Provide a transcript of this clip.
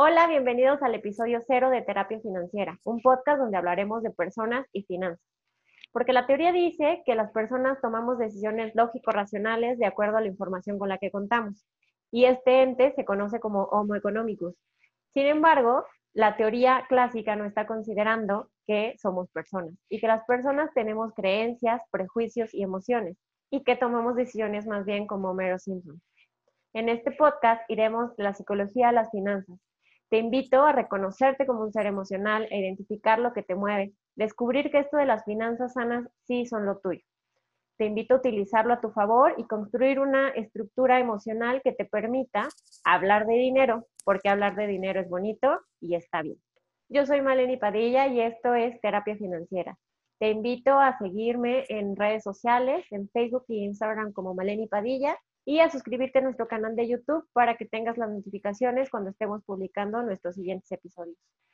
Hola, bienvenidos al episodio cero de Terapia Financiera, un podcast donde hablaremos de personas y finanzas. Porque la teoría dice que las personas tomamos decisiones lógico-racionales de acuerdo a la información con la que contamos, y este ente se conoce como Homo economicus. Sin embargo, la teoría clásica no está considerando que somos personas y que las personas tenemos creencias, prejuicios y emociones y que tomamos decisiones más bien como Mero Simpson. En este podcast iremos de la psicología a las finanzas. Te invito a reconocerte como un ser emocional e identificar lo que te mueve, descubrir que esto de las finanzas sanas sí son lo tuyo. Te invito a utilizarlo a tu favor y construir una estructura emocional que te permita hablar de dinero, porque hablar de dinero es bonito y está bien. Yo soy Maleni Padilla y esto es Terapia Financiera. Te invito a seguirme en redes sociales, en Facebook y Instagram como Maleni Padilla y a suscribirte a nuestro canal de YouTube para que tengas las notificaciones cuando estemos publicando nuestros siguientes episodios.